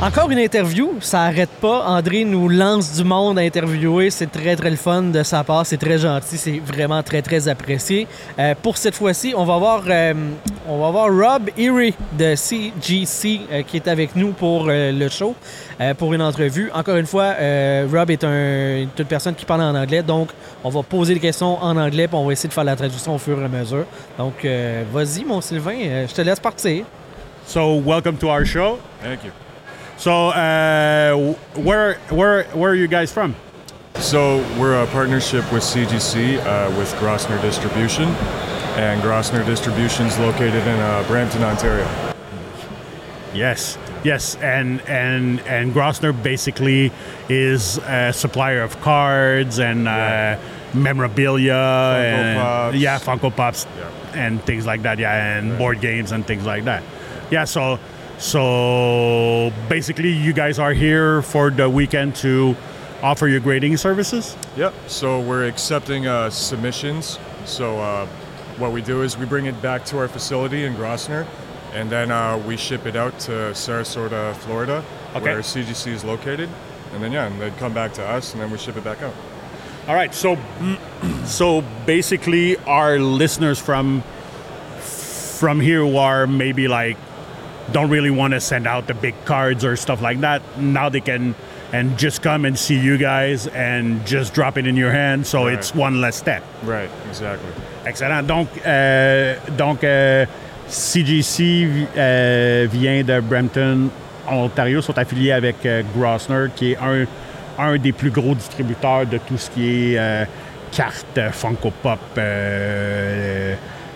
Encore une interview, ça arrête pas. André nous lance du monde à interviewer. C'est très, très le fun de sa part. C'est très gentil. C'est vraiment très, très apprécié. Euh, pour cette fois-ci, on va voir, euh, on va voir Rob Erie de CGC euh, qui est avec nous pour euh, le show, euh, pour une entrevue. Encore une fois, euh, Rob est un, une personne qui parle en anglais, donc on va poser des questions en anglais, puis on va essayer de faire la traduction au fur et à mesure. Donc, euh, vas-y, mon Sylvain, euh, je te laisse partir. So welcome to our show. Thank you. So uh, where where where are you guys from? So we're a partnership with CGC uh, with Grossner Distribution, and Grossner Distribution is located in uh, Brampton, Ontario. Yes, yes, and and and Grossner basically is a supplier of cards and uh, memorabilia and Pops. yeah, Funko Pops Yeah. and things like that. Yeah, and board games and things like that. Yeah, so so basically, you guys are here for the weekend to offer your grading services. Yep. So we're accepting uh, submissions. So uh, what we do is we bring it back to our facility in Grossner, and then uh, we ship it out to Sarasota, Florida, Okay. where CGC is located. And then yeah, and they'd come back to us, and then we ship it back out. All right, so so basically, our listeners from from here who are maybe like don't really want to send out the big cards or stuff like that. Now they can and just come and see you guys and just drop it in your hand. So Right. it's one less step. Right. Exactly. Excellent. Donc, euh, donc euh, CGC euh, vient de Brampton, Ontario, sont affiliés avec euh, Grossner, qui est un, un des plus gros distributeurs de tout ce qui est cartes, Funko Pop,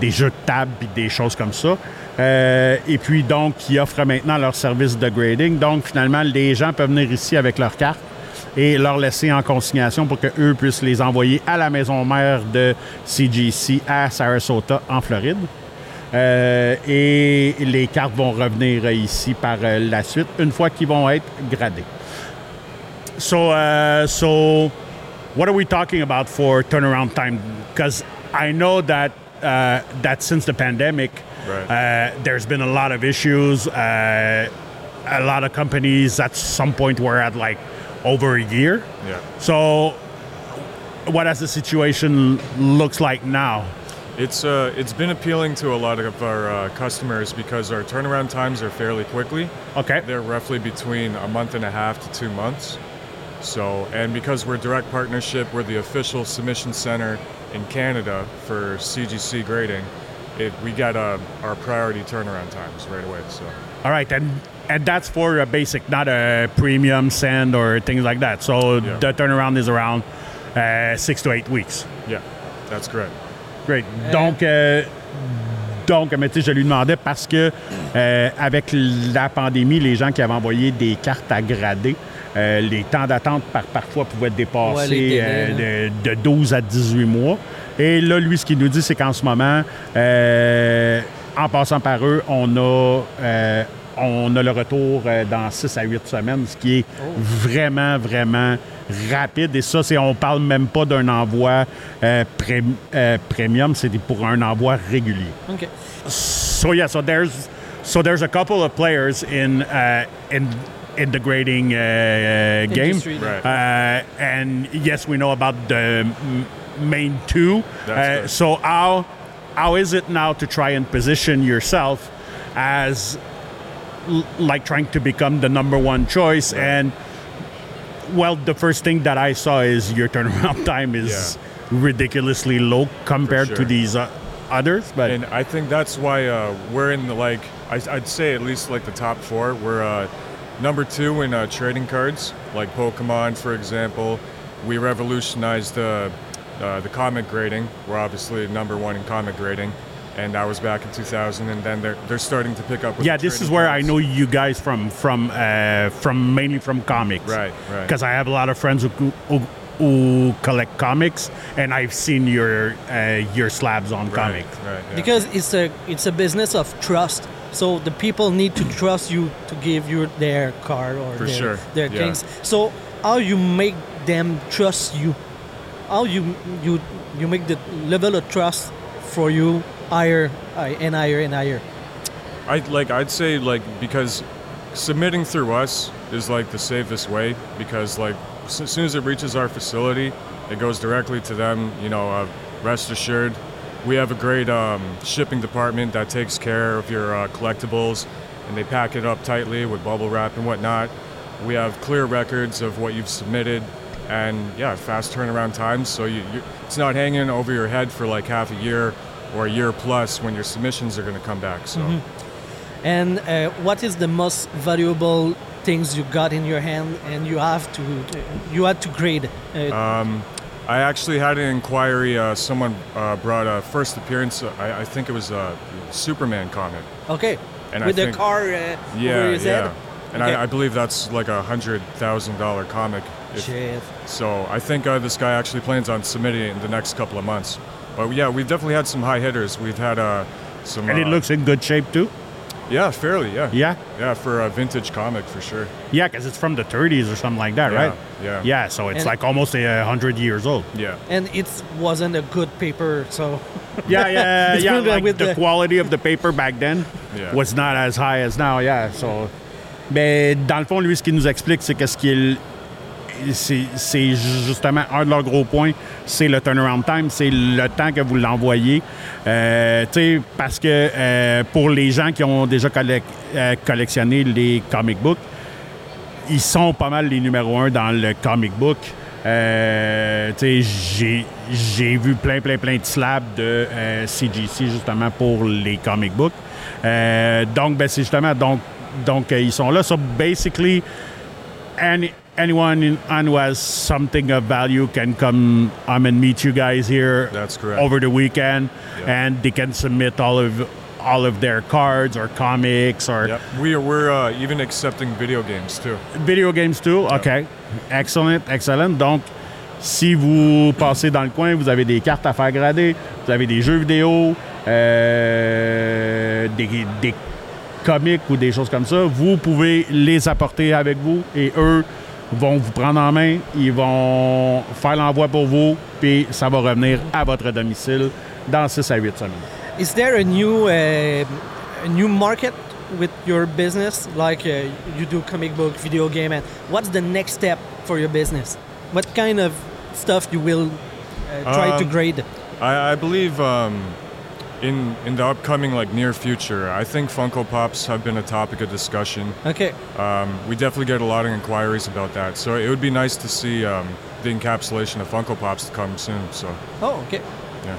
des jeux de table et des choses comme ça. Euh, et puis donc, ils offrent maintenant leur service de grading. Donc, finalement, les gens peuvent venir ici avec leurs cartes et leur laisser en consignation pour qu'eux puissent les envoyer à la maison mère de CGC à Sarasota, en Floride. Euh, et les cartes vont revenir ici par euh, la suite, une fois qu'ils vont être gradés. So, uh, so what are we talking about for turnaround time? Because I know that uh, that since the pandemic, Right. uh, there's been a lot of issues. Uh, a lot of companies at some point were at like over a year. Yeah. So, what does the situation looks like now? It's uh, it's been appealing to a lot of our uh, customers because our turnaround times are fairly quickly. Okay. They're roughly between a month and a half to two months. So, and because we're direct partnership, we're the official submission center in Canada for CGC grading. It, we got uh, our priority turnaround times right away. So, All right, and and that's for a basic, not a premium send or things like that. So Yeah. the turnaround is around uh, six to eight weeks. yeah, that's correct. Great. Donc, euh, donc, mais tu sais, je lui demandais parce que euh, avec la pandémie, les gens qui avaient envoyé des cartes à grader, euh, les temps d'attente par, parfois pouvaient dépasser Ouais, les délais, euh, de, de 12 à 18 mois. Et là, lui, ce qu'il nous dit, c'est qu'en ce moment, euh, en passant par eux, on a, on a le retour dans 6 à 8 semaines, ce qui est vraiment, vraiment rapide. Et ça, c'est, on parle même pas d'un envoi euh, pré- euh, premium, c'est pour un envoi régulier. OK. So yeah, so there's so there's a couple of players in uh, in in the uh, game, Right. uh, and yes, we know about the m- main two. Uh, so how how is it now to try and position yourself as l- like trying to become the number one choice and well the first thing that i saw is your turnaround time is ridiculously low compared to these uh, others but And I think that's why uh, we're in the like I, I'd say at least like the top four. We're uh, number two in uh, trading cards, like Pokemon, for example. We revolutionized uh, uh, the comic grading. We're obviously number one in comic grading, and that was back in 2000. And then they're they're starting to pick up. With yeah the this is trading where i know you guys from from uh, from mainly from comics Right, right. because i have a lot of friends who, who, who collect comics and i've seen your uh, your slabs on Right, comics right, yeah. Because it's a it's a business of trust. So the people need to trust you to give you their card or For their, sure, their yeah. things. So how you make them trust you? How you you you make the level of trust for you higher and higher and higher? I like I'd say like because submitting through us is like the safest way because like as soon as it reaches our facility, it goes directly to them. You know, uh, rest assured, we have a great um, shipping department that takes care of your uh, collectibles, and they pack it up tightly with bubble wrap and whatnot. We have clear records of what you've submitted, and yeah, fast turnaround times. So you, you it's not hanging over your head for like half a year or a year plus when your submissions are going to come back. So. And uh, what is the most valuable things you got in your hand and you have to you had to grade? Uh, Um, I actually had an inquiry. Uh, someone uh, brought a first appearance. uh, I, I think it was a Superman comic. okay, and I with the think- car uh, Yeah, over his yeah. head. And Okay. I, I believe that's like a hundred thousand dollar comic. If- Shit. so I think uh, this guy actually plans on submitting it in the next couple of months. But yeah, we've definitely had some high hitters. We've had uh, some. And it uh, looks in good shape too. Yeah, fairly. Yeah. Yeah. Yeah, for a vintage comic for sure. Yeah, because it's from the 30s or something like that, Yeah, right? yeah. Yeah, so it's And- like almost a hundred years old. Yeah. And it wasn't a good paper, so Yeah, yeah, It's yeah. Like with the the- quality of the paper back then Yeah. was not as high as now. Yeah, so. Mais dans le fond, lui, ce qu'il nous explique, c'est que ce qu'il c'est justement un de leurs gros points, c'est le turnaround time, c'est le temps que vous l'envoyez. Euh, parce que euh, pour les gens qui ont déjà euh, collectionné les comic books, ils sont pas mal les numéros un dans le comic book. Euh, j'ai, vu plein, plein, plein de slabs de CGC justement pour les comic books. Donc, ben, c'est justement, donc, donc ils sont là. So, basically, any, anyone in, on who has something of value can come um, and meet you guys here That's correct. over the weekend, and they can submit all of all of their cards or comics or Yep. We are, we're uh, even accepting video games too. Video games too? OK. Excellent, excellent. Donc, si vous passez dans le coin, vous avez des cartes à faire grader, vous avez des jeux vidéo, euh, des, des comics ou des choses comme ça, vous pouvez les apporter avec vous et eux vont vous prendre en main, ils vont faire l'envoi pour vous, puis ça va revenir à votre domicile dans 6 à 8 semaines. is there a new uh, a new market with your business? Like uh, you do comic book, video game, and what's the next step for your business? What kind of stuff you will uh, try to Um, grade? I, I believe um, in in the upcoming like near future, I think Funko Pops have been a topic of discussion. Okay. Um, we definitely get a lot of inquiries about that. So it would be nice to see um, the encapsulation of Funko Pops to come soon. So Oh, okay.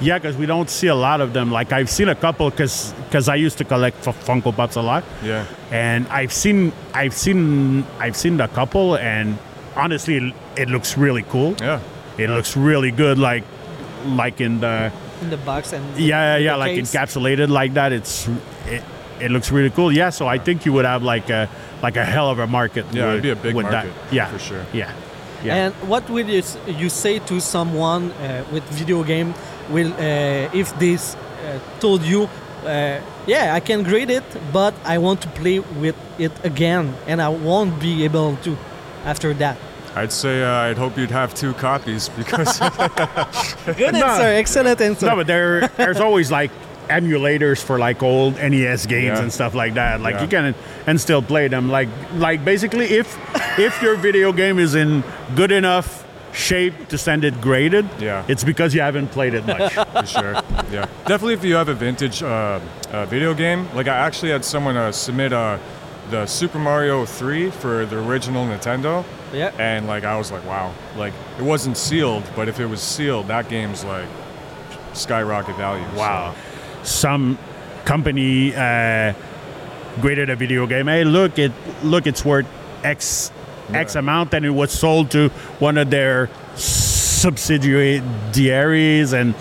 Yeah, because we don't see a lot of them. Like I've seen a couple because because I used to collect F- Funko Pops a lot. yeah, and I've seen I've seen I've seen a couple, and honestly, it, it looks really cool. yeah, It looks really good, like like in the In the box and yeah yeah, yeah like case. encapsulated like that. It's it, it looks really cool. Yeah, so I think you would have like a like a hell of a market. Yeah, it'd be a big with market, That. Yeah, for sure. Yeah, yeah. And what would you, you say to someone uh, with video game will uh, if this uh, told you, uh, yeah, I can grade it, but I want to play with it again, and I won't be able to after that. I'd say uh, I'd hope you'd have two copies because Good No. answer, excellent answer. no, but there there's always like emulators for like old NES games Yeah. and stuff like that. Like Yeah. you can and still play them. Like like basically if if your video game is in good enough shape to send it graded, Yeah. it's because you haven't played it much. for sure. Yeah, definitely. If you have a vintage uh, uh, video game, like I actually had someone uh, submit uh, the Super Mario 3 for the original Nintendo, yeah. and like I was like, wow, like it wasn't sealed, but if it was sealed, that game's like skyrocket value. so- wow. Some company uh, graded a video game. Hey, look it look it's worth X X Yeah. amount and it was sold to one of their subsidiaries and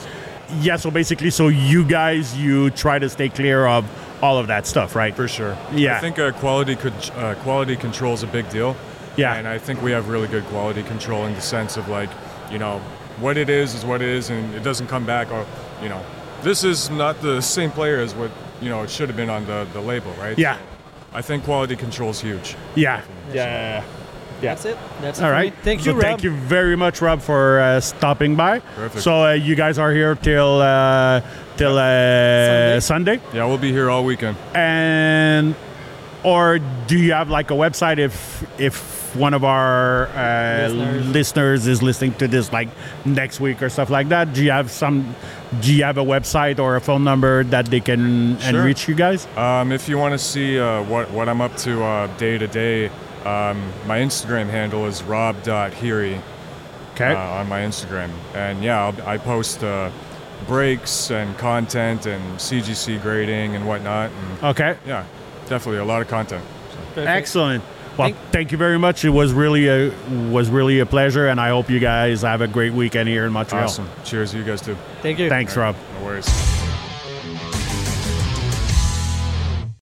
yeah, so basically so you guys you try to stay clear of all of that stuff, right? For sure. Yeah. I think uh, quality could, uh, quality control is a big deal. Yeah. And I think we have really good quality control in the sense of like, you know, what it is is what it is, and it doesn't come back. Or, you know, this is not the same player as what you know, it should have been on the, the label, right? Yeah. So I think quality control is huge. Yeah. Yeah. Yeah. That's it. That's it All for right. me. Thank So you, Rob. Thank you very much, Rob, for uh, stopping by. Perfect. So uh, you guys are here till uh, till uh, Sunday. Yeah, we'll be here all weekend. and or do you have like a website if if one of our uh, Listeners. listeners is listening to this like next week or stuff like that? Do you have some? Do you have a website or a phone number that they can and reach you guys? Um, if you want to see uh, what, what I'm up to uh, day to day, um, my Instagram handle is rob.heary Okay. uh, on my Instagram. And yeah, I'll, I post uh, breaks and content and CGC grading and whatnot. And okay. yeah, definitely a lot of content. Perfect. Excellent. Well, Thank- thank you very much. It was really a was really a pleasure, and I hope you guys have a great weekend here in Montreal. Awesome. Cheers to you guys too. Thank you. Thanks, Rob. No worries.